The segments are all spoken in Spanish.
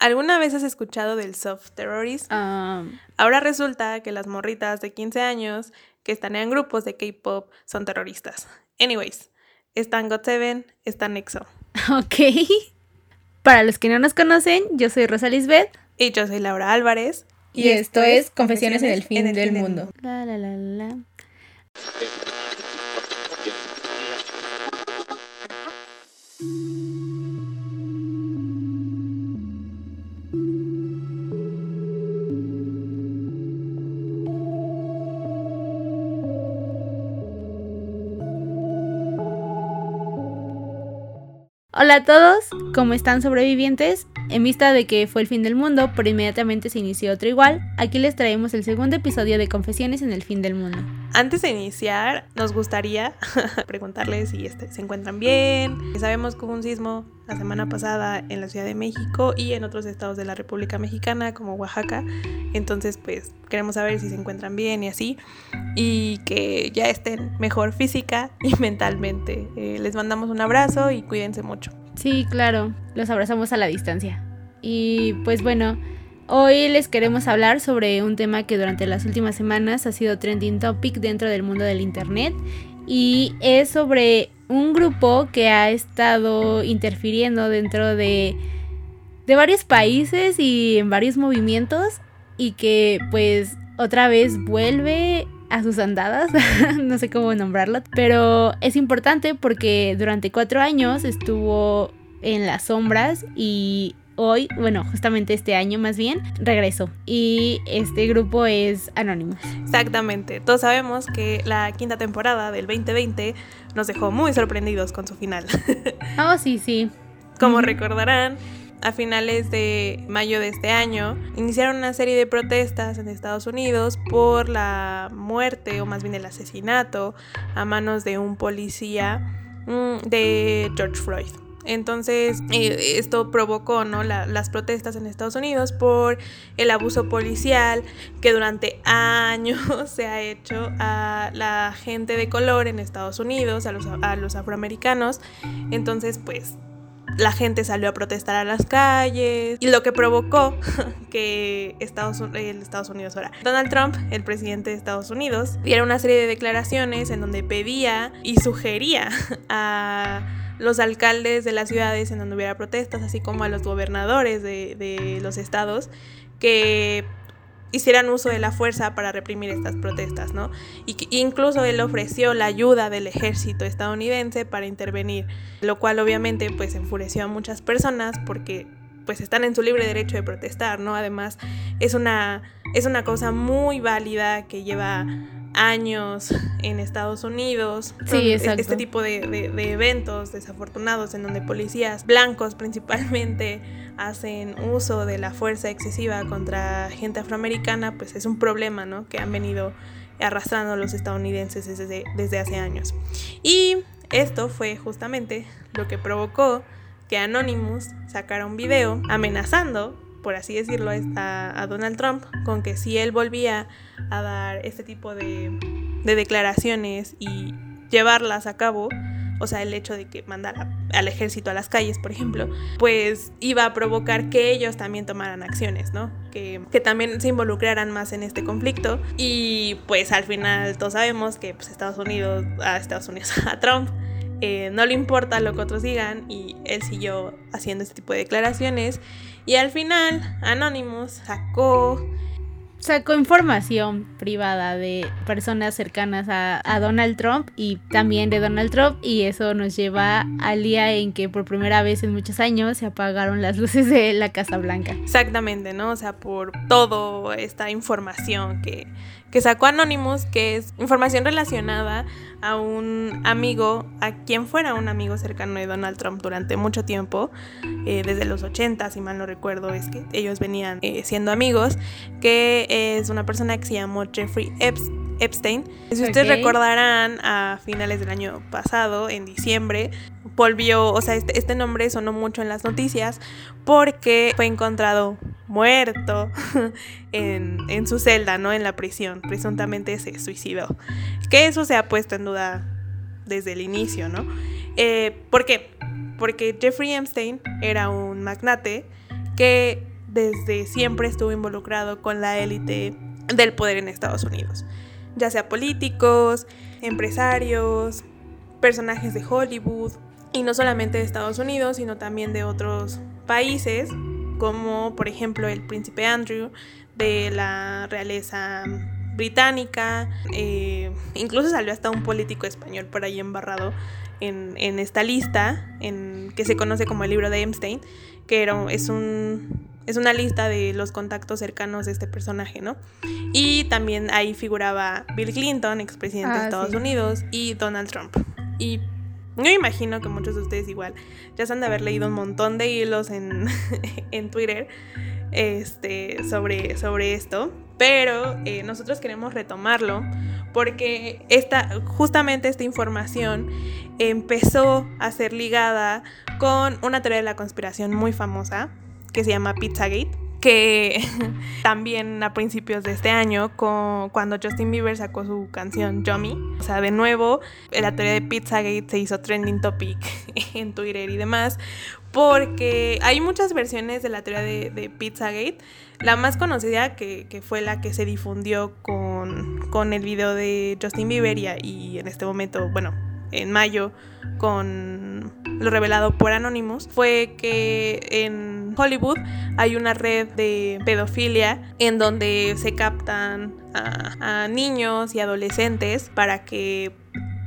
¿Alguna vez has escuchado del soft terrorism? Ah, Ahora resulta que las morritas de 15 años que están en grupos de K-pop son terroristas. Anyways, están GOT7, están EXO. ok. Para los que no nos conocen, yo soy Rosa Lisbeth. Y yo soy Laura Álvarez. Y, esto es Confesiones en el fin del mundo. La, la, la, la. Hola a todos, ¿cómo están sobrevivientes? En vista de que fue el fin del mundo, pero inmediatamente se inició otro igual, aquí les traemos el segundo episodio de Confesiones en el fin del mundo. Antes de iniciar, nos gustaría preguntarles si este- se encuentran bien. Sabemos que hubo un sismo la semana pasada en la Ciudad de México y en otros estados de la República Mexicana, como Oaxaca. Entonces, pues queremos saber si se encuentran bien y así. Y que ya estén mejor física y mentalmente. Eh, les mandamos un abrazo y cuídense mucho. Sí, claro, los abrazamos a la distancia. Y pues bueno, hoy les queremos hablar sobre un tema que durante las últimas semanas ha sido trending topic dentro del mundo del Internet y es sobre un grupo que ha estado interfiriendo dentro de, de varios países y en varios movimientos y que pues otra vez vuelve a sus andadas, no sé cómo nombrarlo, pero es importante porque durante cuatro años estuvo en las sombras y hoy, bueno, justamente este año más bien, regresó. Y este grupo es Anonymous. Exactamente. Todos sabemos que la quinta temporada del 2020 nos dejó muy sorprendidos con su final. Oh, sí, sí. Como recordarán, a finales de mayo de este año iniciaron una serie de protestas en Estados Unidos por la muerte o más bien el asesinato a manos de un policía mm, de George Floyd. Entonces, eh, esto provocó ¿no? la- las protestas en Estados Unidos por el abuso policial que durante años se ha hecho a la gente de color en Estados Unidos, a los, a los afroamericanos. Entonces, pues la gente salió a protestar a las calles y lo que provocó que Estados, el Estados Unidos ahora Donald Trump, el presidente de Estados Unidos, diera una serie de declaraciones en donde pedía y sugería a los alcaldes de las ciudades en donde hubiera protestas, así como a los gobernadores de, de los estados, que hicieran uso de la fuerza para reprimir estas protestas, ¿no? Y que incluso él ofreció la ayuda del ejército estadounidense para intervenir, lo cual obviamente pues enfureció a muchas personas porque pues están en su libre derecho de protestar, ¿no? Además es una, es una cosa muy válida que lleva años en Estados Unidos. Sí, Son exacto. Este tipo de, de- de eventos desafortunados en donde policías blancos principalmente hacen uso de la fuerza excesiva contra gente afroamericana, pues es un problema, ¿no? Que han venido arrastrando los estadounidenses desde, desde hace años. Y esto fue justamente lo que provocó que Anonymous sacara un video amenazando, por así decirlo, a, a Donald Trump con que si él volvía a dar este tipo de, de declaraciones y llevarlas a cabo, o sea, el hecho de que mandara al ejército a las calles, por ejemplo, pues iba a provocar que ellos también tomaran acciones, ¿no? Que, que también se involucraran más en este conflicto. Y pues al final todos sabemos que pues, Estados Unidos, a Estados Unidos, a Trump, eh, no le importa lo que otros digan y él siguió haciendo este tipo de declaraciones. Y al final, Anonymous sacó Sacó información privada de personas cercanas a, a Donald Trump y también de Donald Trump y eso nos lleva al día en que por primera vez en muchos años se apagaron las luces de la Casa Blanca. Exactamente, ¿no? O sea, por toda esta información que, que sacó Anonymous, que es información relacionada a un amigo, a quien fuera un amigo cercano de Donald Trump durante mucho tiempo, eh, desde los 80, si mal no recuerdo, es que ellos venían eh, siendo amigos, que es una persona que se llamó Jeffrey Eps- Epstein. Si ustedes recordarán, a finales del año pasado, en diciembre, volvió, o sea, este, este nombre sonó mucho en las noticias porque fue encontrado muerto en, en su celda, ¿no? En la prisión. Presuntamente se suicidó. Que eso se ha puesto en duda desde el inicio, ¿no? Eh, ¿Por qué? Porque Jeffrey Epstein era un magnate que desde siempre estuvo involucrado con la élite del poder en Estados Unidos, ya sea políticos, empresarios, personajes de Hollywood, y no solamente de Estados Unidos, sino también de otros países, como por ejemplo el príncipe Andrew de la realeza británica, eh, incluso salió hasta un político español por ahí embarrado en, esta lista, en, que se conoce como el libro de Epstein, que era, es, un, es una lista de los contactos cercanos de este personaje, ¿no? Y también ahí figuraba Bill Clinton, expresidente de ah, Estados Unidos, y Donald Trump. Y yo imagino que muchos de ustedes igual ya se han de haber leído un montón de hilos en, en Twitter este, sobre, sobre esto, pero eh, nosotros queremos retomarlo porque esta, justamente esta información empezó a ser ligada con una teoría de la conspiración muy famosa que se llama Pizzagate que también a principios de este año, cuando Justin Bieber sacó su canción Yummy, o sea, de nuevo, la teoría de Pizzagate se hizo trending topic en Twitter y demás, porque hay muchas versiones de la teoría de, Pizzagate. La más conocida, que, fue la que se difundió con, con el video de Justin Bieber y en este momento, bueno, en mayo con lo revelado por Anonymous fue que en Hollywood hay una red de pedofilia en donde se captan a, niños y adolescentes para que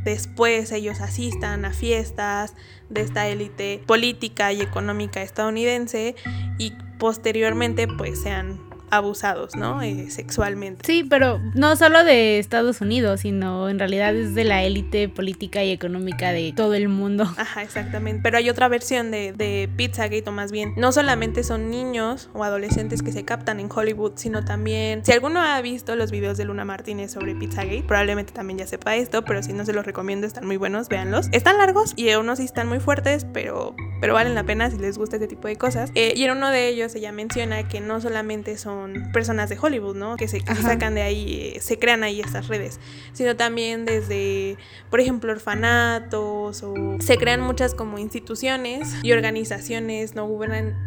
después ellos asistan a fiestas de esta élite política y económica estadounidense y posteriormente pues sean abusados, ¿no? Eh, sexualmente. Sí, pero no solo de Estados Unidos, sino en realidad es de la élite política y económica de todo el mundo. Ajá, exactamente. Pero hay otra versión de, de Pizzagate, o más bien, no solamente son niños o adolescentes que se captan en Hollywood, sino también, si alguno ha visto los videos de Luna Martínez sobre Pizzagate, probablemente también ya sepa esto, pero si no se los recomiendo, están muy buenos, véanlos. Están largos y unos sí están muy fuertes, pero, pero valen la pena si les gusta este tipo de cosas. Eh, y en uno de ellos ella menciona que no solamente son personas de Hollywood, ¿no? Que se, sacan de ahí, eh, se crean ahí estas redes, sino también desde, por ejemplo, orfanatos o se crean muchas como instituciones y organizaciones no,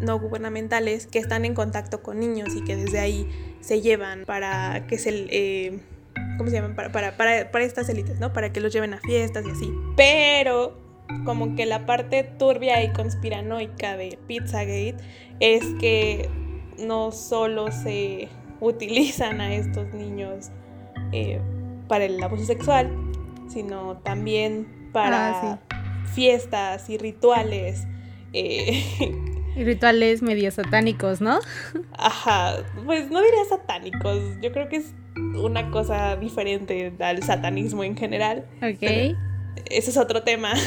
no gubernamentales que están en contacto con niños y que desde ahí se llevan para que se... Eh, ¿Cómo se llaman? Para, para, para, para estas élites, ¿no? Para que los lleven a fiestas y así. Pero como que la parte turbia y conspiranoica de Pizzagate es que no solo se utilizan a estos niños eh, para el abuso sexual, sino también para ah, fiestas y rituales. Eh, y rituales medio satánicos, ¿no? Ajá, pues no diría satánicos, yo creo que es una cosa diferente al satanismo en general. Ok. Ese es otro tema.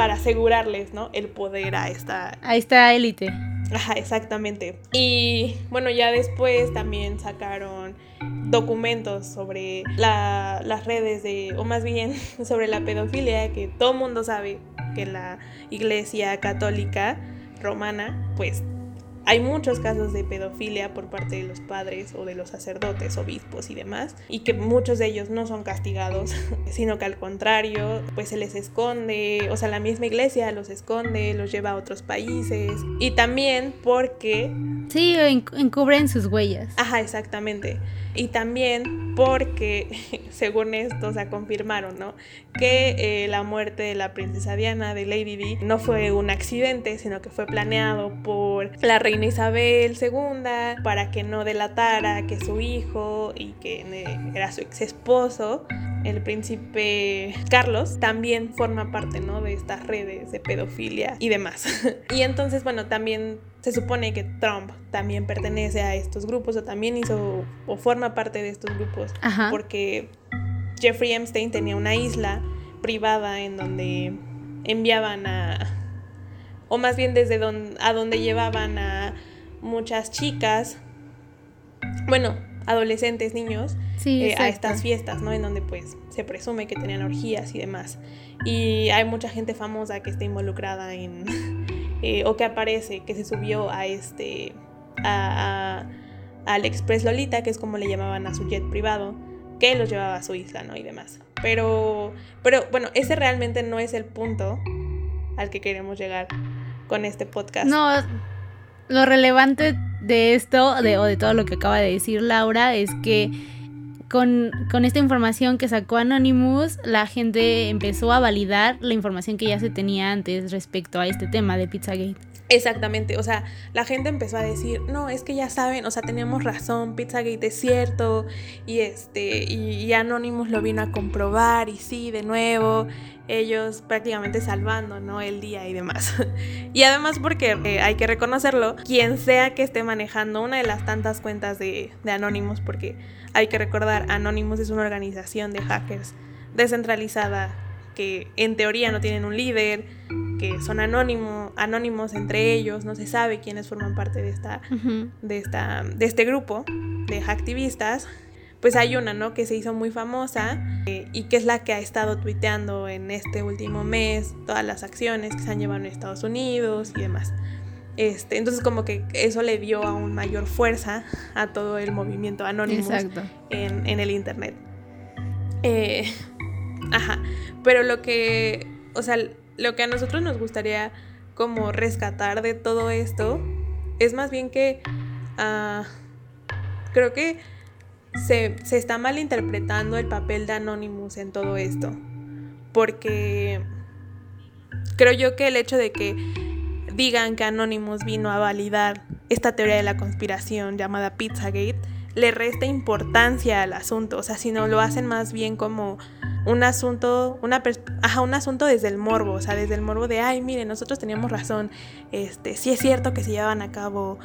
para asegurarles, ¿no? El poder a esta... A esta élite. Ajá, exactamente. Y bueno, ya después también sacaron documentos sobre las redes de, o más bien sobre la pedofilia, que todo el mundo sabe que la iglesia católica romana, pues hay muchos casos de pedofilia por parte de los padres o de los sacerdotes, obispos y demás, y que muchos de ellos no son castigados, sino que al contrario, pues se les esconde, o sea, la misma iglesia los esconde, los lleva a otros países, y también porque... Sí, encubren sus huellas. Ajá, exactamente. Y también porque, según esto, se confirmaron, ¿no? Que eh, la muerte de la princesa Diana, de Lady Di, no fue un accidente, sino que fue planeado por la reina Isabel II para que no delatara que su hijo y que eh, era su ex esposo, el príncipe Carlos, también forma parte, ¿no? De estas redes de pedofilia y demás. y entonces, bueno, también se supone que Trump también pertenece a estos grupos o también hizo o forma parte de estos grupos porque Jeffrey Epstein tenía una isla privada en donde enviaban a o más bien desde donde, a donde llevaban a muchas chicas bueno adolescentes niños eh, a estas fiestas no en donde pues se presume que tenían orgías y demás. Y hay mucha gente famosa que está involucrada en eh, o que aparece, que se subió a este, a, al Express Lolita, que es como le llamaban a su jet privado, que los llevaba a su isla, ¿no? Y demás. Pero, pero bueno, ese realmente no es el punto al que queremos llegar con este podcast. No, lo relevante de esto, de, o de todo lo que acaba de decir Laura, es que con, con, esta información que sacó Anonymous, la gente empezó a validar la información que ya se tenía antes respecto a este tema de Pizzagate. Exactamente, o sea, la gente empezó a decir, no, es que ya saben, o sea, teníamos razón, Pizzagate es cierto, y este, y, Anonymous lo vino a comprobar, y sí, de nuevo, ellos prácticamente salvando, ¿no? El día y demás. y además porque eh, hay que reconocerlo, quien sea que esté manejando una de las tantas cuentas de, de Anonymous, porque hay que recordar, Anonymous es una organización de hackers descentralizada que en teoría no tienen un líder, que son anónimo, anónimos entre ellos, no se sabe quiénes forman parte de esta, de esta, de este grupo de activistas. Pues hay una, ¿no? Que se hizo muy famosa eh, y que es la que ha estado tuiteando en este último mes todas las acciones que se han llevado en Estados Unidos y demás. Este, entonces como que eso le dio aún mayor fuerza a todo el movimiento anónimo en, en, el Internet. Eh, ajá, pero lo que, o sea, lo que a nosotros nos gustaría como rescatar de todo esto es más bien que uh, creo que se, se está malinterpretando el papel de Anonymous en todo esto. Porque creo yo que el hecho de que digan que Anonymous vino a validar esta teoría de la conspiración llamada Pizzagate le resta importancia al asunto, o sea, si no lo hacen más bien como un asunto, una ajá, un asunto desde el morbo, o sea, desde el morbo de, ay, mire, nosotros teníamos razón, este, sí es cierto que se llevan a cabo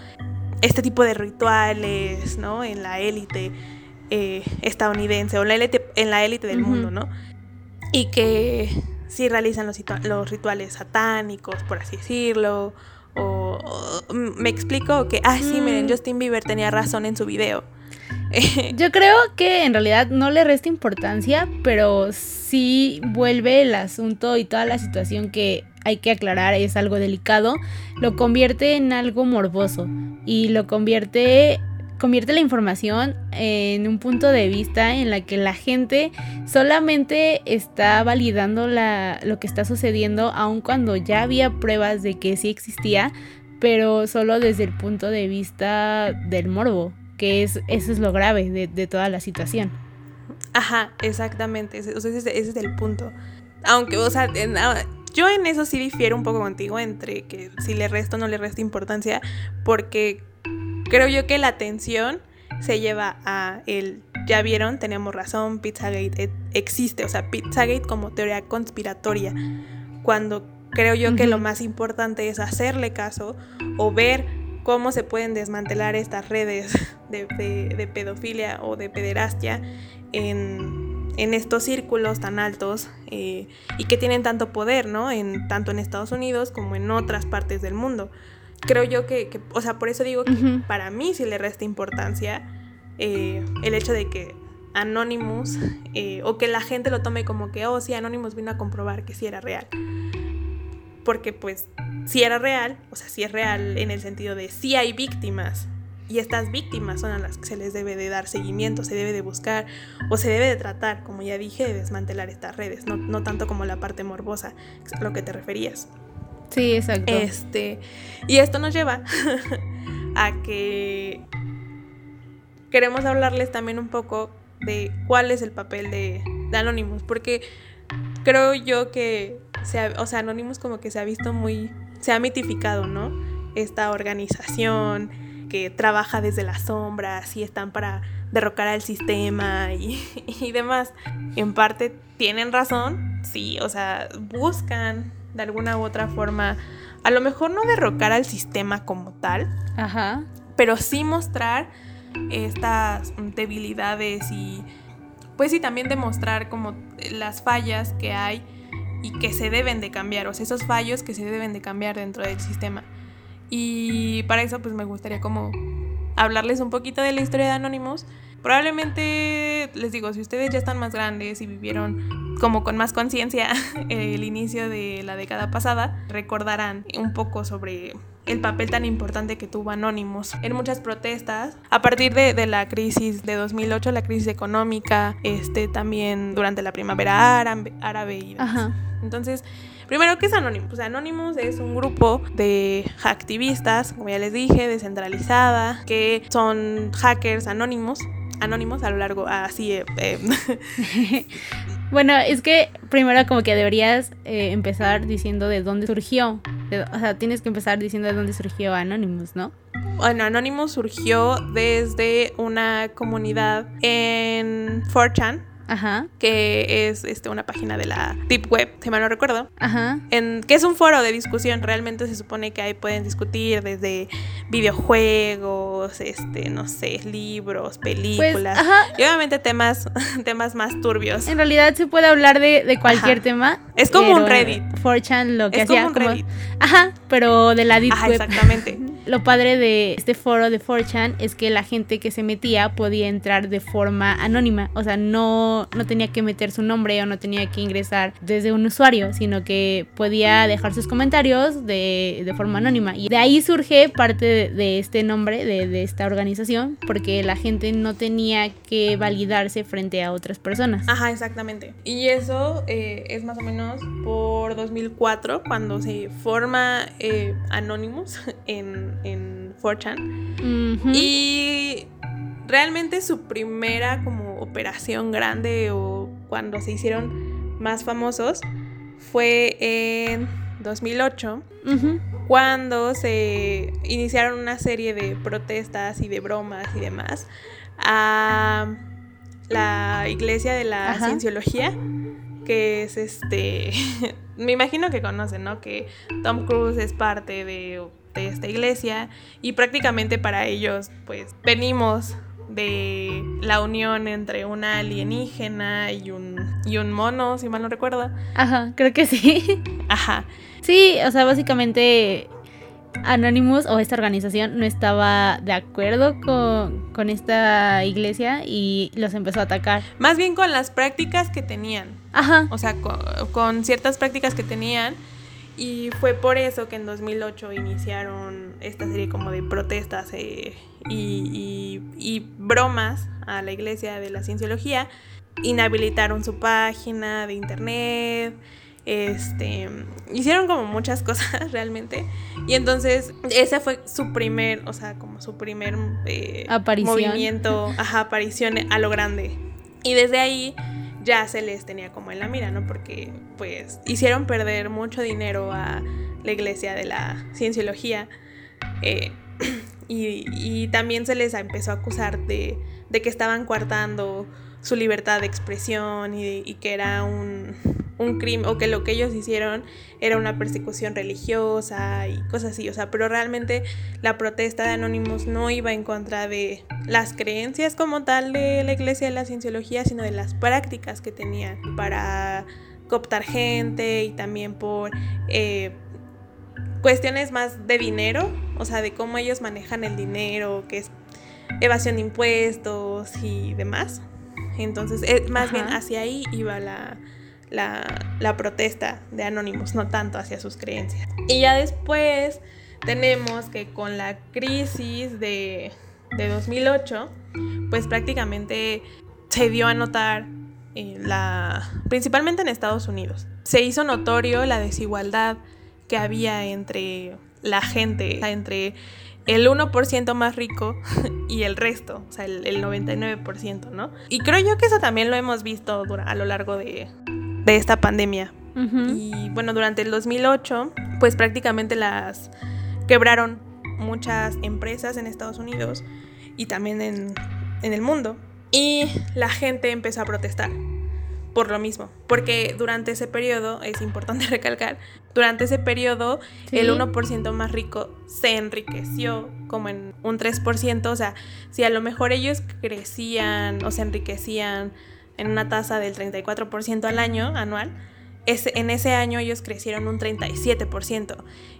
este tipo de rituales, ¿no? En la élite eh, estadounidense o en la élite, en la élite del mundo, ¿no? Y que sí realizan los, los rituales satánicos, por así decirlo, o, me explico que, ay, sí, miren, mm. Justin Bieber tenía razón en su video. Yo creo que en realidad no le resta importancia, pero sí vuelve el asunto y toda la situación que hay que aclarar es algo delicado, lo convierte en algo morboso y lo convierte convierte la información en un punto de vista en la que la gente solamente está validando lo que está sucediendo aun cuando ya había pruebas de que sí existía, pero solo desde el punto de vista del morbo que es, eso es lo grave de, toda la situación. Ajá, exactamente, ese, ese, es el punto. Aunque, o sea, ah, yo en eso sí difiero un poco contigo entre que si le resto o no le resta importancia, porque creo yo que la atención se lleva a el, ya vieron, tenemos razón, Pizzagate e, existe, o sea, Pizzagate como teoría conspiratoria, cuando creo yo que lo más importante es hacerle caso o ver cómo se pueden desmantelar estas redes de, pedofilia o de pederastia en, estos círculos tan altos eh, y que tienen tanto poder, ¿no? En, tanto en Estados Unidos como en otras partes del mundo. Creo yo que, o sea, por eso digo que para mí sí le resta importancia eh, el hecho de que Anonymous eh, o que la gente lo tome como que, oh, sí, Anonymous vino a comprobar que sí era real. Porque pues si era real, o sea, si es real en el sentido de si hay víctimas y estas víctimas son a las que se les debe de dar seguimiento, se debe de buscar o se debe de tratar, como ya dije, de desmantelar estas redes, no, tanto como la parte morbosa, a lo que te referías. Sí, exacto. Este, y esto nos lleva a que queremos hablarles también un poco de cuál es el papel de, de Anonymous, porque creo yo que, o sea, Anonymous como que se ha visto muy se ha mitificado, ¿no? Esta organización que trabaja desde las sombras y están para derrocar al sistema y, demás. En parte tienen razón, sí, o sea, buscan de alguna u otra forma, a lo mejor no derrocar al sistema como tal, Ajá. pero sí mostrar estas debilidades y pues sí también demostrar como las fallas que hay y que se deben de cambiar, o sea, esos fallos que se deben de cambiar dentro del sistema. Y para eso pues me gustaría como hablarles un poquito de la historia de Anonymous. Probablemente les digo, si ustedes ya están más grandes y vivieron como con más conciencia el inicio de la década pasada, recordarán un poco sobre el papel tan importante que tuvo Anonymous en muchas protestas a partir de, la crisis de 2008, la crisis económica, este también durante la primavera árabe, y demás. Entonces, Primero, ¿qué es Anonymous? Pues Anonymous es un grupo de activistas, como ya les dije, descentralizada, que son hackers anónimos anónimos a lo largo, así. Eh, eh. bueno, es que primero como que deberías eh, empezar diciendo de dónde surgió. o sea, tienes que empezar diciendo de dónde surgió Anonymous, ¿no? Bueno, Anonymous surgió desde una comunidad en 4chan Ajá. que es este, una página de la Deep Web, si mal no recuerdo, Ajá. En, que es un foro de discusión. Realmente se supone que ahí pueden discutir desde videojuegos, este, no sé, libros, películas pues, y obviamente temas, temas más turbios. En realidad se puede hablar de, cualquier tema. Es como un Reddit. 4chan lo que es Como un Reddit. Ajá, pero de la Deep Web. Exactamente. Lo padre de este foro de 4chan es que la gente que se metía podía entrar de forma anónima, o sea, no, no tenía que meter su nombre o no tenía que ingresar desde un usuario, sino que podía dejar sus comentarios de, de forma anónima. Y de ahí surge parte de, este nombre, de, de, esta organización, porque la gente no tenía que validarse frente a otras personas. Ajá, exactamente. Y eso eh, es más o menos por 2004, cuando se forma eh, Anonymous en en 4chan. Y realmente su primera como operación grande o cuando se hicieron más famosos fue en 2008, cuando se iniciaron una serie de protestas y de bromas y demás a la iglesia de la cienciología, que es este, me imagino que conocen, ¿no? Que Tom Cruise es parte de de esta iglesia y prácticamente para ellos pues venimos de la unión entre una alienígena y un, y un mono, si mal no recuerdo. Ajá, creo que sí. Ajá. Sí, o sea, básicamente Anonymous o esta organización no estaba de acuerdo con, con, esta iglesia y los empezó a atacar. Más bien con las prácticas que tenían. Ajá. O sea, con, con ciertas prácticas que tenían y fue por eso que en 2008 iniciaron esta serie como de protestas eh, y, y, bromas a la iglesia de la cienciología. Inhabilitaron su página de internet. Este, hicieron como muchas cosas realmente. Y entonces ese fue su primer, o sea, como su primer eh, movimiento, ajá, aparición a lo grande. Y desde ahí ya se les tenía como en la mira, ¿no? Porque pues hicieron perder mucho dinero a la iglesia de la cienciología eh, y, también se les empezó a acusar de, de que estaban coartando su libertad de expresión y, que era un, un, crimen, o que lo que ellos hicieron era una persecución religiosa y cosas así. O sea, pero realmente la protesta de Anonymous no iba en contra de las creencias como tal de la iglesia de la cienciología, sino de las prácticas que tenían para cooptar gente y también por eh, cuestiones más de dinero, o sea, de cómo ellos manejan el dinero, que es evasión de impuestos y demás. Entonces, eh, más bien hacia ahí iba la, la, protesta de Anonymous, no tanto hacia sus creencias. Y ya después tenemos que con la crisis de, de 2008, pues prácticamente se dio a notar eh, la, principalmente en Estados Unidos. Se hizo notorio la desigualdad que había entre la gente, entre el 1% más rico y el resto, o sea, el, 99%, ¿no? Y creo yo que eso también lo hemos visto a lo largo de, esta pandemia. Y bueno, durante el 2008, pues prácticamente las quebraron muchas empresas en Estados Unidos y también en, en el mundo. Y la gente empezó a protestar por lo mismo, porque durante ese periodo, es importante recalcar, durante ese periodo el 1% más rico se enriqueció como en un 3%, o sea, si a lo mejor ellos crecían o se enriquecían en una tasa del 34% al año, anual, en ese año ellos crecieron un 37%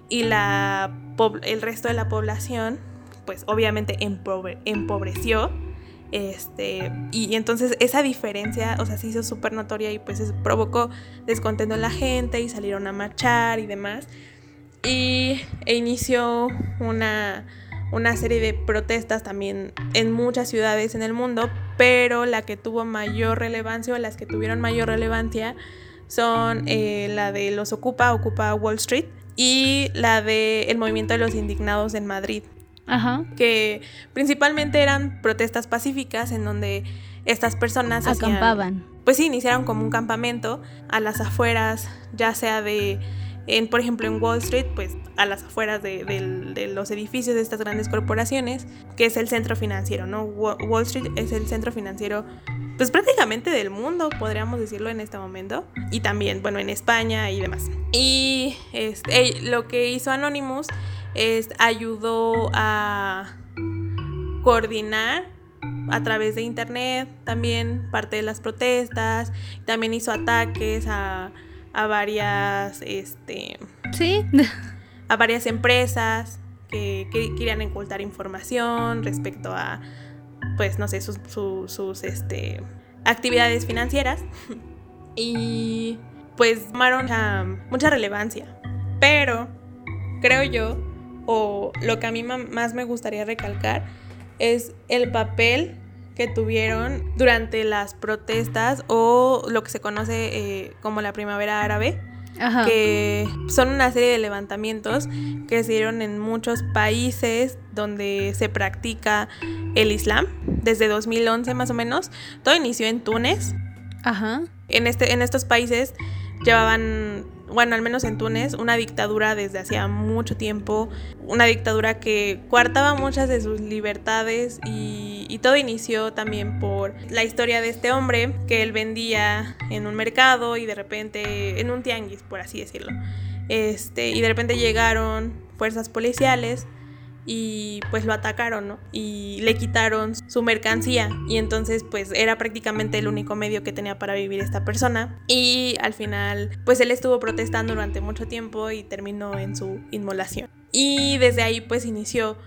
y la, el resto de la población, pues obviamente empobreció este, y, entonces esa diferencia, o sea, se hizo súper notoria y pues provocó descontento en la gente y salieron a marchar y demás. Y e inició una, una serie de protestas también en muchas ciudades en el mundo, pero la que tuvo mayor relevancia o las que tuvieron mayor relevancia son eh, la de los Ocupa, Ocupa Wall Street, y la de el movimiento de los indignados en Madrid. Ajá. Que principalmente eran protestas pacíficas en donde estas personas acampaban. pues sí, iniciaron como un campamento a las afueras, ya sea de en, por ejemplo, en Wall Street, pues a las afueras de, de, los edificios de estas grandes corporaciones, que es el centro financiero, ¿no? Wall Street es el centro financiero, pues prácticamente del mundo, podríamos decirlo en este momento, y también, bueno, en España y demás. Y este, lo que hizo Anonymous es ayudó a coordinar a través de internet también parte de las protestas, también hizo ataques a a varias, este... Sí. a varias empresas que, querían ocultar información respecto a, pues, no sé, sus, sus, este, actividades financieras. y pues tomaron mucha relevancia. Pero creo yo, o lo que a mí más me gustaría recalcar, es el papel que tuvieron durante las protestas o lo que se conoce eh, como la primavera árabe. que son una serie de levantamientos que se dieron en muchos países donde se practica el Islam, desde 2011 más o menos. Todo inició en Túnez. Ajá. En, este, en estos países llevaban bueno, al menos en Túnez, una dictadura desde hacía mucho tiempo, una dictadura que coartaba muchas de sus libertades y, todo inició también por la historia de este hombre que él vendía en un mercado y de repente, en un tianguis, por así decirlo. Este, y de repente llegaron fuerzas policiales y pues lo atacaron, ¿no? Y le quitaron su mercancía y entonces pues era prácticamente el único medio que tenía para vivir esta persona y al final pues él estuvo protestando durante mucho tiempo y terminó en su inmolación. Y desde ahí pues inició,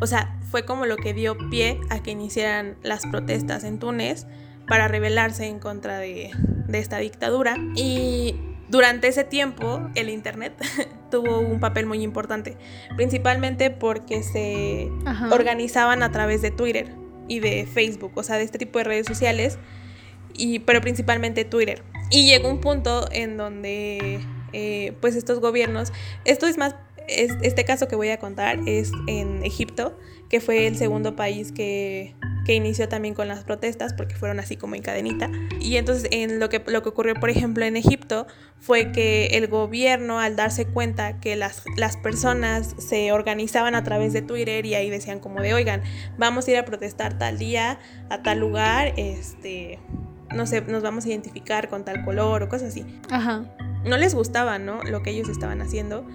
o sea, fue como lo que dio pie a que iniciaran las protestas en Túnez para rebelarse en contra de, de esta dictadura y durante ese tiempo el Internet tuvo un papel muy importante, principalmente porque se organizaban a través de Twitter y de Facebook, o sea, de este tipo de redes sociales, y, pero principalmente Twitter. Y llegó un punto en donde eh, pues estos gobiernos, esto es más, este caso que voy a contar es en Egipto, que fue el segundo país que que inició también con las protestas porque fueron así como en cadenita. Y entonces en lo que, lo que ocurrió, por ejemplo, en Egipto fue que el gobierno al darse cuenta que las, las personas se organizaban a través de Twitter y ahí decían como de, oigan, vamos a ir a protestar tal día, a tal lugar, este, no sé, nos vamos a identificar con tal color o cosas así. Ajá. No les gustaba, ¿no? Lo que ellos estaban haciendo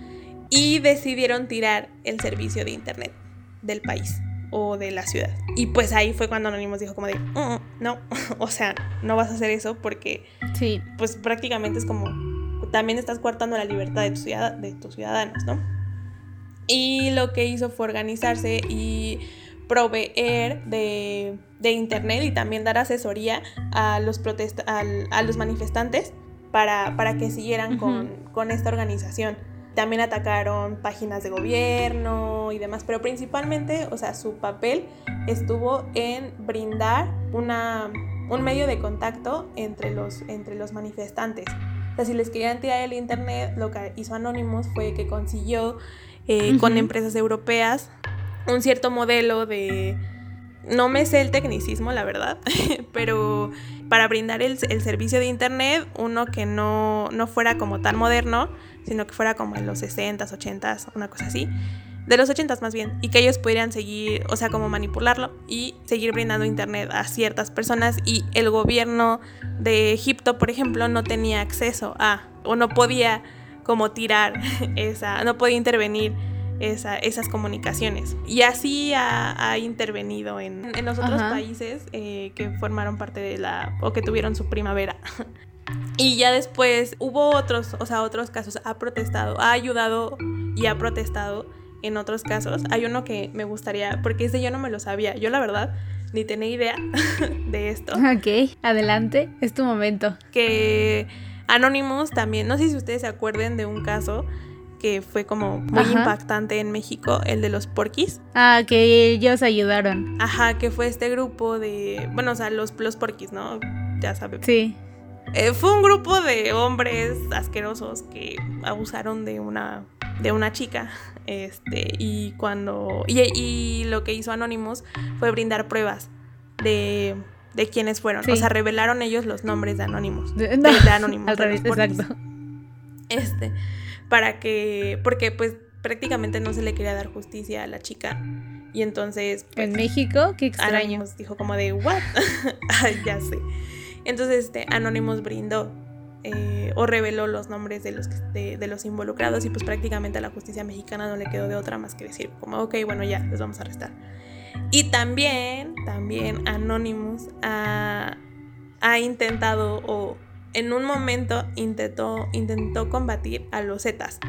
y decidieron tirar el servicio de internet del país o de la ciudad. Y pues ahí fue cuando Anonymous dijo como de, mm, no, o sea, no vas a hacer eso porque sí. pues prácticamente es como, también estás coartando la libertad de, tu ciudad, de tus ciudadanos, ¿no? Y lo que hizo fue organizarse y proveer de, de internet y también dar asesoría a los, protesta a, los manifestantes para, para que siguieran con, con esta organización. También atacaron páginas de gobierno y demás, pero principalmente, o sea, su papel estuvo en brindar una, un medio de contacto entre los, entre los manifestantes. O sea, si les querían tirar el internet, lo que hizo Anonymous fue que consiguió eh, con empresas europeas un cierto modelo de... No me sé el tecnicismo, la verdad, pero para brindar el, el servicio de internet, uno que no, no fuera como tan moderno, sino que fuera como en los 60s, 80s, una cosa así. De los 80s más bien, y que ellos pudieran seguir, o sea, como manipularlo y seguir brindando internet a ciertas personas y el gobierno de Egipto, por ejemplo, no tenía acceso a, o no podía como tirar esa, no podía intervenir esa, esas comunicaciones. Y así ha, intervenido en, en, los otros países eh, que formaron parte de la, o que tuvieron su primavera. Y ya después hubo otros, o sea, otros casos, ha protestado, ha ayudado y ha protestado en otros casos. Hay uno que me gustaría, porque ese yo no me lo sabía, yo la verdad ni tenía idea de esto. Ok, adelante, es tu momento. Que Anonymous también, no sé si ustedes se acuerden de un caso que fue como muy impactante en México, el de los porquis. Ah, que ellos ayudaron. Ajá, que fue este grupo de, bueno, o sea, los, los porquis, ¿no? Ya sabes. Sí Eh, fue un grupo de hombres asquerosos que abusaron de una, de una chica. Este, y cuando. Y, lo que hizo Anonymous fue brindar pruebas de, de quiénes fueron. O sea, revelaron ellos los nombres de Anonymous. De, Anonymous. Al revés, exacto. Este. Para que. Porque, pues, prácticamente no se le quería dar justicia a la chica. Y entonces. Pues, en México, qué extraño. dijo como de, ¿what? ya sé. Entonces, este, Anonymous brindó eh, o reveló los nombres de los, de, los involucrados y pues prácticamente a la justicia mexicana no le quedó de otra más que decir como, ok, bueno, ya, los vamos a arrestar. Y también, también Anonymous ha, ha intentado o en un momento intentó, intentó combatir a los Zetas.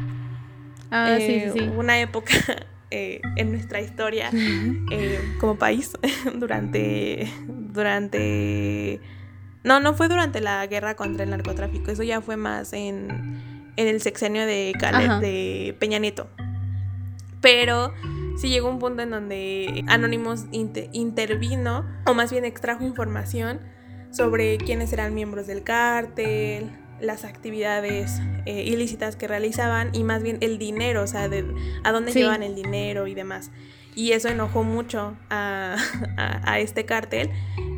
Ah, sí, sí, sí. Una época eh, en nuestra historia eh, como país durante, durante no, no fue durante la guerra contra el narcotráfico, eso ya fue más en, el sexenio de, de Peña Nieto. Pero sí llegó un punto en donde Anonymous intervino, o más bien extrajo información sobre quiénes eran miembros del cártel, las actividades eh, ilícitas que realizaban y más bien el dinero, o sea, de, a dónde llevan el dinero y demás. Y eso enojó mucho a, a este cártel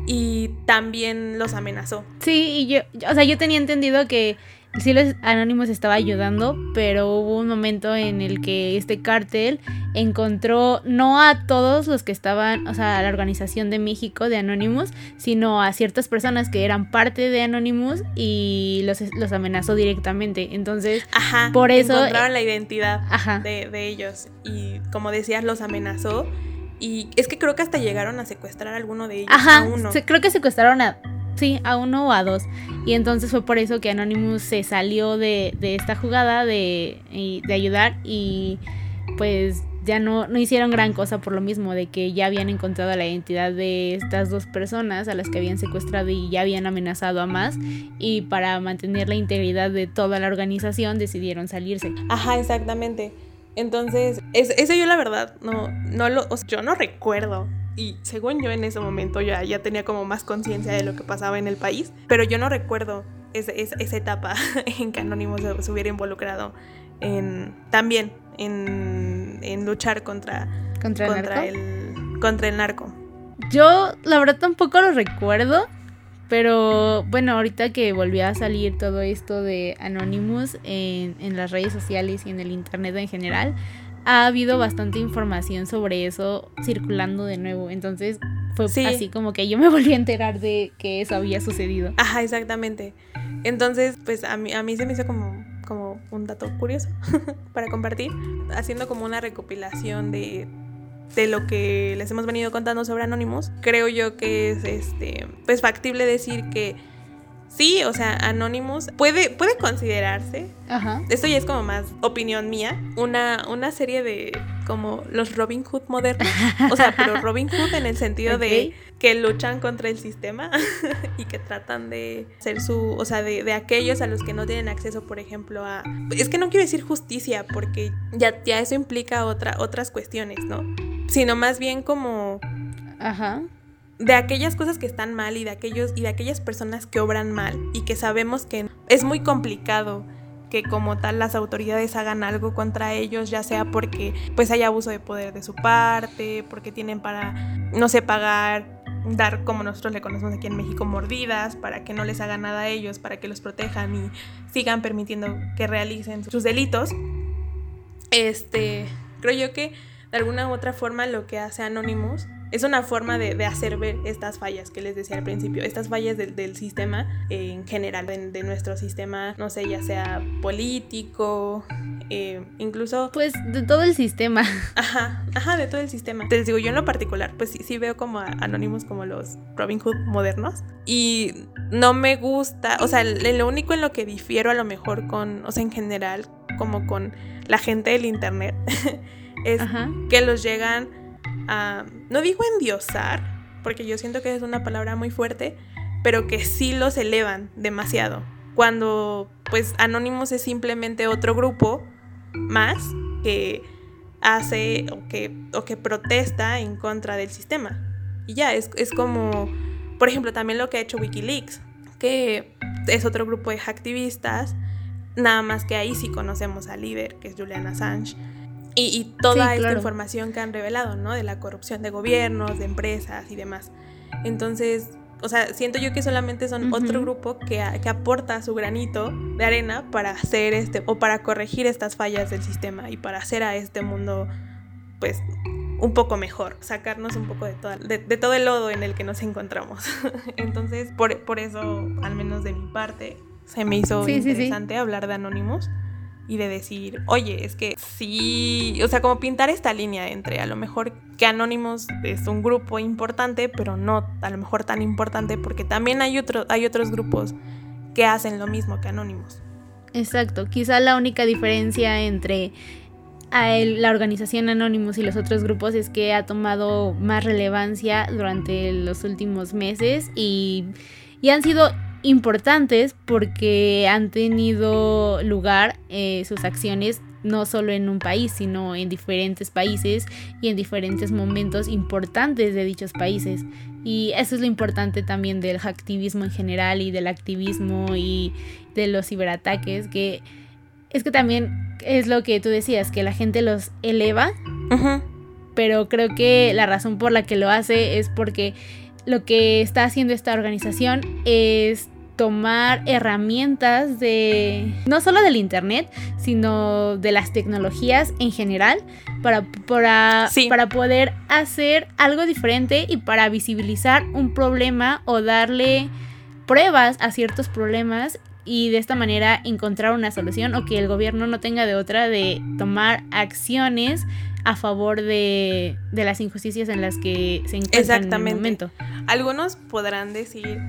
y también los amenazó. Sí, y yo, o sea, yo tenía entendido que sí los anónimos estaba ayudando, pero hubo un momento en el que este cártel encontró no a todos los que estaban, o sea, a la organización de México de Anonymous, sino a ciertas personas que eran parte de Anonymous y los, los amenazó directamente. Entonces, por eso encontraron la identidad De, de ellos y como decías, los amenazó y es que creo que hasta llegaron a secuestrar a alguno de ellos. Ajá, a uno. creo que secuestraron a, sí, a uno o a dos. Y entonces fue por eso que Anonymous se salió de, esta jugada de, de ayudar y pues ya no, no hicieron gran cosa por lo mismo, de que ya habían encontrado la identidad de estas dos personas a las que habían secuestrado y ya habían amenazado a más. Y para mantener la integridad de toda la organización decidieron salirse. Ajá, exactamente. Entonces, eso yo la verdad no, no lo, yo no recuerdo. Y según yo en ese momento ya, ya tenía como más conciencia de lo que pasaba en el país, pero yo no recuerdo esa, esa, etapa en que Anónimos se, hubiera involucrado en, también en, en luchar contra, ¿Contra, contra el, contra el narco. Yo la verdad tampoco lo recuerdo. Pero bueno, ahorita que volvió a salir todo esto de Anonymous en, en las redes sociales y en el internet en general, ha habido bastante información sobre eso circulando de nuevo. Entonces fue así como que yo me volví a enterar de que eso había sucedido. Ajá, exactamente. Entonces, pues a mí, a mí se me hizo como, como un dato curioso para compartir, haciendo como una recopilación de de lo que les hemos venido contando sobre Anonymous, creo yo que es este pues factible decir que sí, o sea, Anonymous puede, puede considerarse, Ajá. esto ya es como más opinión mía, una, una serie de como los Robin Hood modernos, o sea, pero Robin Hood en el sentido de que luchan contra el sistema y que tratan de ser su, o sea, de, de, aquellos a los que no tienen acceso, por ejemplo, a, es que no quiero decir justicia, porque ya, ya eso implica otra, otras cuestiones, ¿no? sino más bien como... Ajá. De aquellas cosas que están mal y de aquellos y de aquellas personas que obran mal y que sabemos que es muy complicado que como tal las autoridades hagan algo contra ellos, ya sea porque pues hay abuso de poder de su parte, porque tienen para no sé pagar dar como nosotros le conocemos aquí en México mordidas para que no les hagan nada a ellos, para que los protejan y sigan permitiendo que realicen sus delitos. Este, creo yo que de alguna u otra forma lo que hace Anonymous es una forma de, hacer ver estas fallas que les decía al principio, estas fallas del, sistema en general, de, nuestro sistema, no sé, ya sea político, eh, incluso... Pues de todo el sistema. Ajá, ajá, de todo el sistema. Les digo, yo en lo particular, pues sí, sí veo como a Anonymous como los Robin Hood modernos y no me gusta, o sea, lo único en lo que difiero a lo mejor con, o sea, en general, como con la gente del Internet. es que los llegan a, no digo endiosar, porque yo siento que es una palabra muy fuerte, pero que sí los elevan demasiado. Cuando pues Anonymous es simplemente otro grupo más que hace o que, o que protesta en contra del sistema. Y ya, es, es como, por ejemplo, también lo que ha hecho Wikileaks que es otro grupo de hacktivistas, nada más que ahí sí conocemos al líder, que es Julian Assange. Y, toda esta información que han revelado, ¿no? De la corrupción de gobiernos, de empresas y demás. Entonces, o sea, siento yo que solamente son otro grupo que, que, aporta su granito de arena para hacer este, o para corregir estas fallas del sistema y para hacer a este mundo, pues, un poco mejor, sacarnos un poco de, de, todo el lodo en el que nos encontramos. Entonces, por, por, eso, al menos de mi parte, se me hizo interesante hablar de Anonymous y de decir, oye, es que sí, o sea, como pintar esta línea entre a lo mejor que Anonymous es un grupo importante, pero no a lo mejor tan importante, porque también hay, otro, hay otros grupos que hacen lo mismo que Anonymous. Exacto, quizá la única diferencia entre a la organización Anonymous y los otros grupos es que ha tomado más relevancia durante los últimos meses y, y han sido importantes porque han tenido lugar eh, sus acciones no solo en un país, sino en diferentes países y en diferentes momentos importantes de dichos países. Y eso es lo importante también del activismo en general y del activismo y de los ciberataques, que es que también es lo que tú decías, que la gente los eleva, pero creo que la razón por la que lo hace es porque lo que está haciendo esta organización es tomar herramientas de no solo del internet, sino de las tecnologías en general para, para, para poder hacer algo diferente y para visibilizar un problema o darle pruebas a ciertos problemas y de esta manera encontrar una solución o que el gobierno no tenga de otra de tomar acciones a favor de, las injusticias en las que se encuentran en el momento. Algunos podrán decir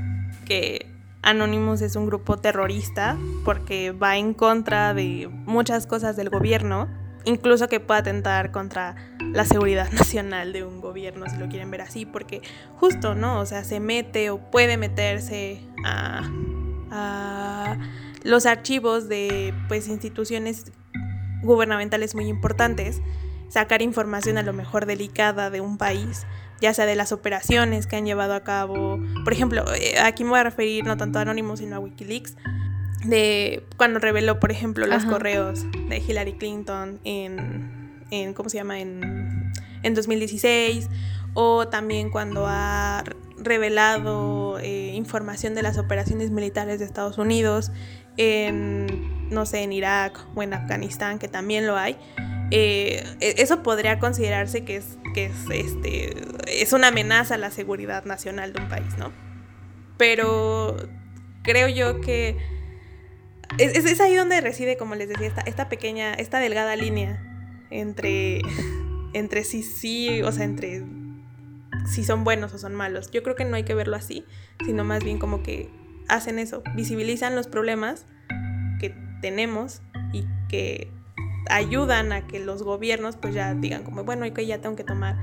que Anonymous es un grupo terrorista porque va en contra de muchas cosas del gobierno, incluso que pueda atentar contra la seguridad nacional de un gobierno, si lo quieren ver así, porque justo, ¿no? O sea, se mete o puede meterse a a los archivos de pues instituciones gubernamentales muy importantes, sacar información a lo mejor delicada de un país, ya sea de las operaciones que han llevado a cabo. Por ejemplo, eh, aquí me voy a referir no tanto a Anonymous sino a Wikileaks, de cuando reveló, por ejemplo, los correos de Hillary Clinton en, en ¿cómo se llama? En, en 2016, o también cuando ha revelado eh, información de las operaciones militares de Estados Unidos en, no sé, en Irak o en Afganistán, que también lo hay. Eh, e, eso podría considerarse que es, que es, este, es una amenaza a la seguridad nacional de un país, ¿no? Pero creo yo que es, es ahí donde reside, como les decía, esta, esta pequeña, esta delgada línea entre, entre sí, sí, o sea, entre si son buenos o son malos. Yo creo que no hay que verlo así, sino más bien como que hacen eso, visibilizan los problemas que tenemos y que ayudan a que los gobiernos pues ya digan como, bueno, que ya tengo que tomar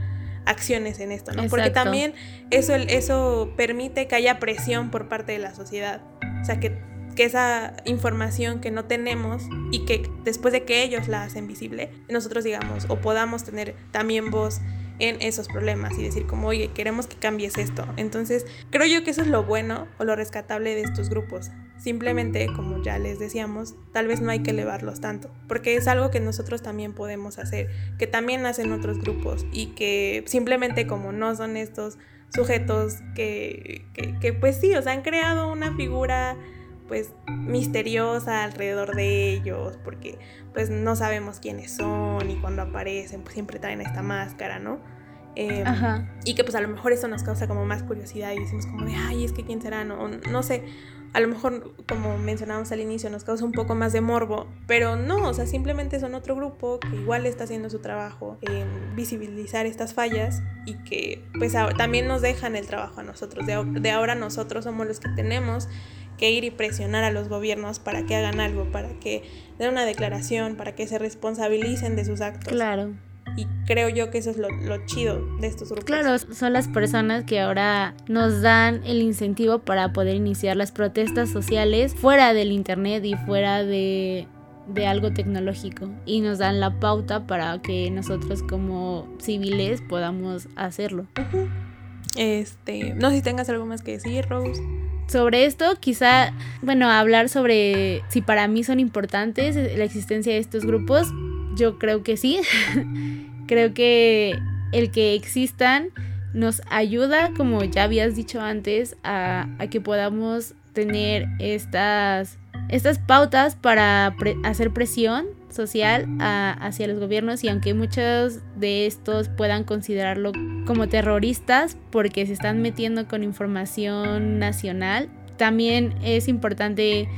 acciones en esto, ¿no? Porque también eso, eso permite que haya presión por parte de la sociedad. O sea, que, que esa información que no tenemos y que después de que ellos la hacen visible, nosotros digamos, o podamos tener también voz en esos problemas y decir como, oye, queremos que cambies esto. Entonces, creo yo que eso es lo bueno o lo rescatable de estos grupos. Simplemente, como ya les decíamos, tal vez no hay que elevarlos tanto, porque es algo que nosotros también podemos hacer, que también hacen otros grupos y que simplemente como no son estos sujetos que, que, pues sí, o sea, han creado una figura pues misteriosa alrededor de ellos, porque pues no sabemos quiénes son y cuando aparecen pues siempre traen esta máscara, ¿no? Em, y que pues a lo mejor eso nos causa como más curiosidad y decimos como de, ay, es que quién será, no, no sé, a lo mejor como mencionábamos al inicio nos causa un poco más de morbo, pero no, o sea, simplemente son otro grupo que igual está haciendo su trabajo en visibilizar estas fallas y que pues también nos dejan el trabajo a nosotros, de, de ahora nosotros somos los que tenemos que ir y presionar a los gobiernos para que hagan algo, para que den una declaración, para que se responsabilicen de sus actos. Claro. Y creo yo que eso es lo, chido de estos grupos. Claro, son las personas que ahora nos dan el incentivo para poder iniciar las protestas sociales fuera del Internet y fuera de, de algo tecnológico. Y nos dan la pauta para que nosotros como civiles podamos hacerlo. Este, no sé si tengas algo más que decir, Rose. sobre esto, quizá, bueno, hablar sobre si para mí son importantes la existencia de estos grupos, yo creo que sí. creo que el que existan nos ayuda, como ya habías dicho antes, a, que podamos tener estas, estas pautas para hacer presión social hacia los gobiernos y aunque muchos de estos puedan considerarlo como terroristas porque se están metiendo con información nacional, también es importante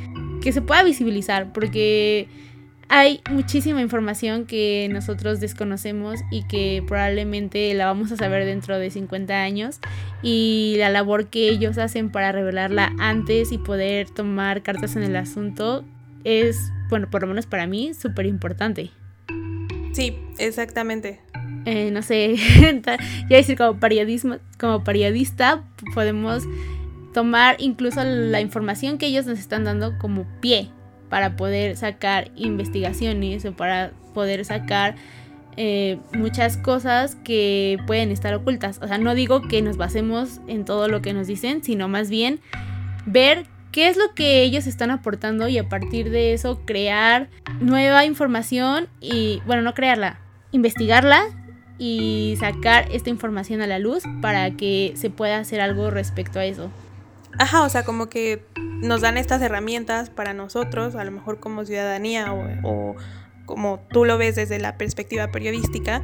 que se pueda visibilizar porque hay muchísima información que nosotros desconocemos y que probablemente la vamos a saber dentro de 50 años y la labor que ellos hacen para revelarla antes y poder tomar cartas en el asunto es, bueno, por lo menos para mí, súper importante. Sí, exactamente. Eh, no sé, ya decir como periodismo, como periodista podemos tomar incluso la información que ellos nos están dando como pie para poder sacar investigaciones o para poder sacar eh, muchas cosas que pueden estar ocultas. O sea, no digo que nos basemos en todo lo que nos dicen, sino más bien ver qué es lo que ellos están aportando y a partir de eso crear nueva información y, bueno, no crearla, investigarla y sacar esta información a la luz para que se pueda hacer algo respecto a eso. Ajá, o sea, como que nos dan estas herramientas para nosotros, a lo mejor como ciudadanía o, como tú lo ves desde la perspectiva periodística,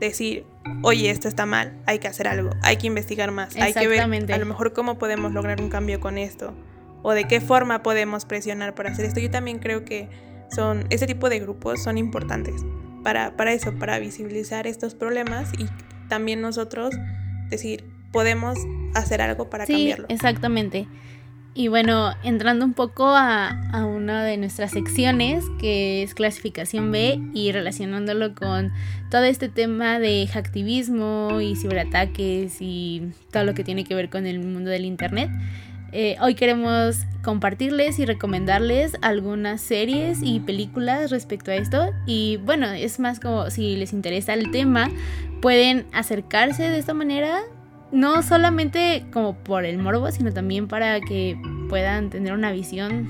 decir, oye, esto está mal, hay que hacer algo, hay que investigar más, hay que ver a lo mejor cómo podemos lograr un cambio con esto o de qué forma podemos presionar para hacer esto. Yo también creo que son ese tipo de grupos son importantes para, para eso, para visibilizar estos problemas y también nosotros decir, podemos hacer algo para sí, cambiarlo. Exactamente. Y bueno, entrando un poco a, una de nuestras secciones, que es clasificación B, y relacionándolo con todo este tema de hacktivismo y ciberataques y todo lo que tiene que ver con el mundo del Internet, eh, hoy queremos compartirles y recomendarles algunas series y películas respecto a esto. Y bueno, es más como si les interesa el tema, pueden acercarse de esta manera no solamente como por el morbo, sino también para que puedan tener una visión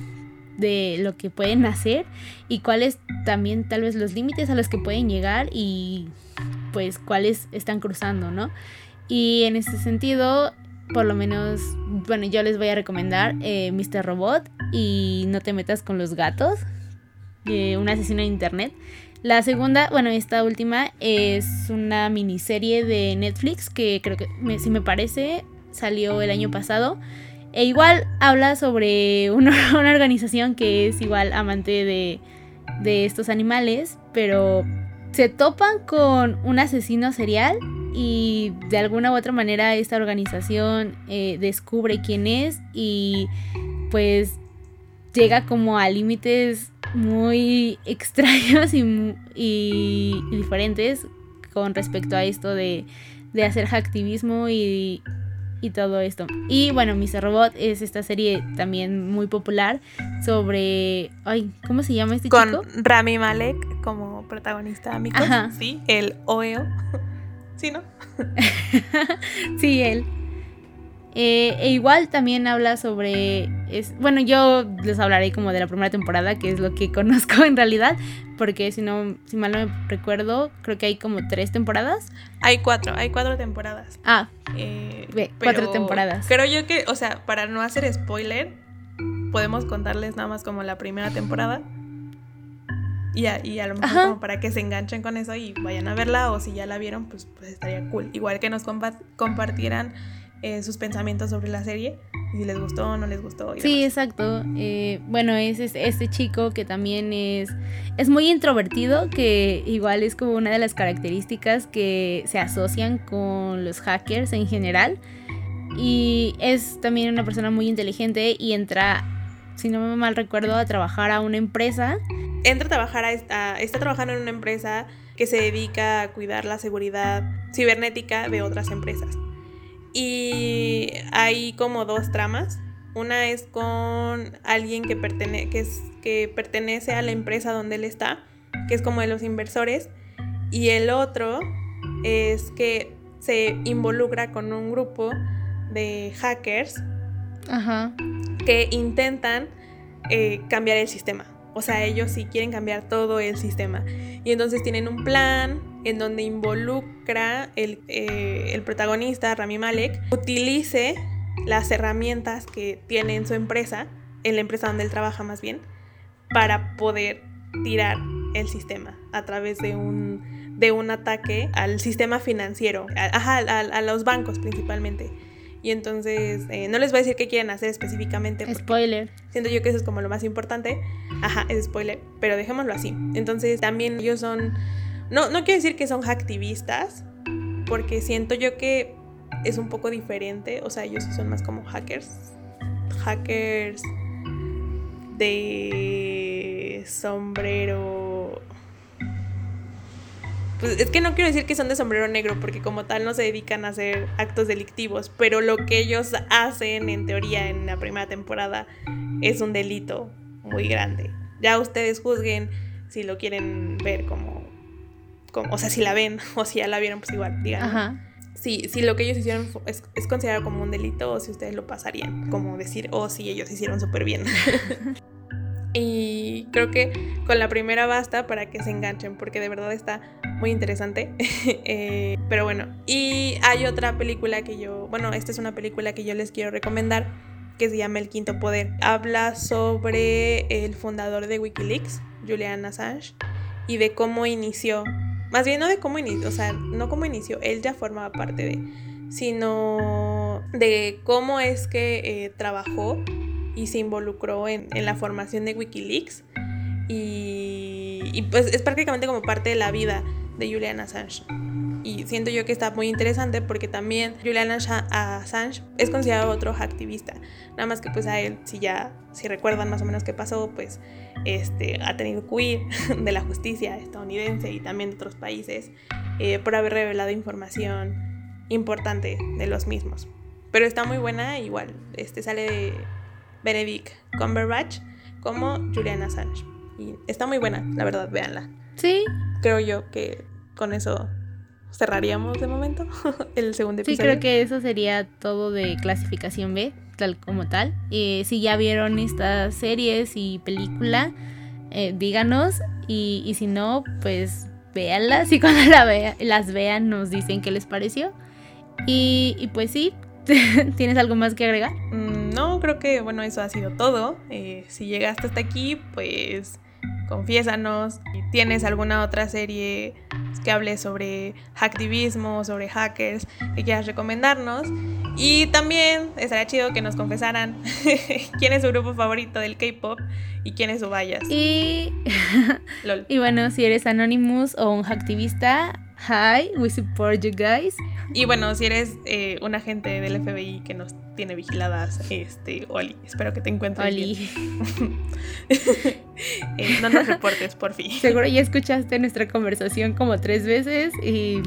de lo que pueden hacer y cuáles también tal vez los límites a los que pueden llegar y pues cuáles están cruzando, ¿no? Y en este sentido, por lo menos, bueno, yo les voy a recomendar eh, Mr. Robot y No te metas con los gatos, de un asesino en internet. La segunda, bueno, esta última es una miniserie de Netflix que creo que, si me parece, salió el año pasado. E igual habla sobre una, organización que es igual amante de, de estos animales, pero se topan con un asesino serial y de alguna u otra manera esta organización eh, descubre quién es y pues llega como a límites muy extraños y, diferentes con respecto a esto de, hacer hacktivismo y, y todo esto. Y bueno, Mr. Robot es esta serie también muy popular sobre. Ay, ¿cómo se llama este Con Rami Malek como protagonista, amigos. Sí, el OEO. sí, ¿no? sí, él. Eh, e igual también habla sobre. Es, bueno, yo les hablaré como de la primera temporada, que es lo que conozco en realidad. Porque si no, si mal no me recuerdo, creo que hay como tres temporadas. Hay cuatro, hay cuatro temporadas. Ah, eh, cuatro temporadas. Creo yo que, o sea, para no hacer spoiler, podemos contarles nada más como la primera temporada. Y a, y a lo mejor como para que se enganchen con eso y vayan a verla o si ya la vieron, pues, pues estaría cool. Igual que nos compartieran eh, sus pensamientos sobre la serie, si les gustó o no les gustó. sí, exacto. Eh, bueno, es este chico que también es, es muy introvertido, que igual es como una de las características que se asocian con los hackers en general. Y es también una persona muy inteligente y entra, si no me mal recuerdo, a trabajar a una empresa. Entra a trabajar, a, está trabajando en una empresa que se dedica a cuidar la seguridad cibernética de otras empresas. Y hay como dos tramas. Una es con alguien que, que, es, que pertenece a la empresa donde él está, que es como de los inversores. Y el otro es que se involucra con un grupo de hackers Ajá. que intentan eh, cambiar el sistema. O sea, ellos sí quieren cambiar todo el sistema. Y entonces tienen un plan en donde involucra el, eh, el protagonista, Rami Malek, utilice las herramientas que tiene en su empresa, en la empresa donde él trabaja más bien, para poder tirar el sistema a través de un, de un ataque al sistema financiero, a, ajá, a- a los bancos principalmente. Y entonces, eh, no les voy a decir qué quieren hacer específicamente, Spoiler. siento yo que eso es como lo más importante. Ajá, es spoiler, pero dejémoslo así. Entonces, también ellos son, no, no quiero decir que son hacktivistas, porque siento yo que es un poco diferente, o sea, ellos son más como hackers. Hackers de sombrero. Pues es que no quiero decir que son de sombrero negro, porque como tal no se dedican a hacer actos delictivos, pero lo que ellos hacen, en teoría, en la primera temporada, es un delito muy grande. Ya ustedes juzguen si lo quieren ver como, como o sea, si la ven o si ya la vieron, pues igual, digan. Ajá. si, si lo que ellos hicieron es, es considerado como un delito o si ustedes lo pasarían, como decir, oh, sí, ellos hicieron súper bien. y creo que con la primera basta para que se enganchen, porque de verdad está muy interesante. Eh, pero bueno, y hay otra película que yo, bueno, esta es una película que yo les quiero recomendar que se llama El Quinto Poder. Habla sobre el fundador de Wikileaks, Julian Assange, y de cómo inició más bien no de cómo inició, o sea, no cómo inició, él ya formaba parte de, sino de cómo es que eh, trabajó y se involucró en, en la formación de Wikileaks. Y, y, pues es prácticamente como parte de la vida de Julian Assange. Y siento yo que está muy interesante porque también Julian Assange es considerado otro activista. Nada más que pues a él, si ya, si recuerdan más o menos qué pasó, pues este, ha tenido que huir de la justicia estadounidense y también de otros países eh, por haber revelado información importante de los mismos. Pero está muy buena, igual, este sale Benedict Cumberbatch como Julian Assange. Y está muy buena, la verdad, véanla. Sí, Creo yo que con eso cerraríamos de momento el segundo sí, episodio. creo que eso sería todo de clasificación B, tal como tal. Eh, si ya vieron estas series y película, eh, díganos. Y, y si no, pues véanlas y cuando la vea- las vean nos dicen qué les pareció. Y, y pues sí, ¿tienes algo más que agregar? Mm, No, creo que bueno, eso ha sido todo. Eh, si llegaste hasta aquí, pues confiésanos. Si tienes alguna otra serie que hable sobre hacktivismo, sobre hackers, que quieras recomendarnos. Y también estaría chido que nos confesaran quién es su grupo favorito del K-pop y quién es su bias. Y, Lol. y bueno, si eres Anonymous o un hacktivista, hi, we support you guys. Y bueno, si eres eh, un agente del FBI que nos tiene vigiladas, este, Oli, espero que te encuentres bien. Oli, Eh, no nos reportes, por fin. seguro ya escuchaste nuestra conversación como tres veces y,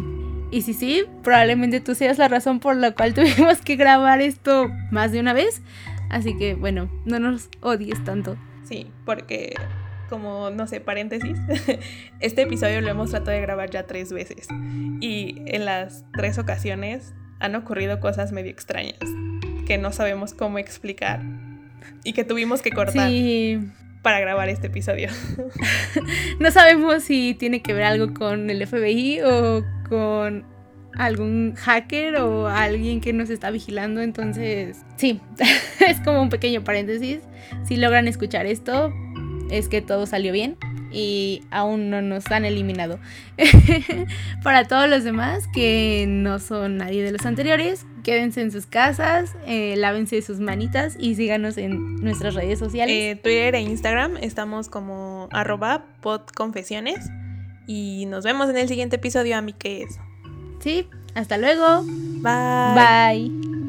y si sí, probablemente tú seas la razón por la cual tuvimos que grabar esto más de una vez. Así que bueno, no nos odies tanto. Sí, porque como, no sé, paréntesis, este episodio lo hemos tratado de grabar ya tres veces y en las tres ocasiones han ocurrido cosas medio extrañas que no sabemos cómo explicar y que tuvimos que cortar Sí, para grabar este episodio. no sabemos si tiene que ver algo con el FBI o con algún hacker o alguien que nos está vigilando. Entonces, sí, es como un pequeño paréntesis. Si logran escuchar esto, es que todo salió bien y aún no nos han eliminado. Para todos los demás que no son nadie de los anteriores, quédense en sus casas, eh, lávense sus manitas y síganos en nuestras redes sociales. Eh, Twitter e Instagram estamos como arroba podconfesiones y nos vemos en el siguiente episodio, amigues. sí, hasta luego. Bye. Bye.